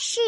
是。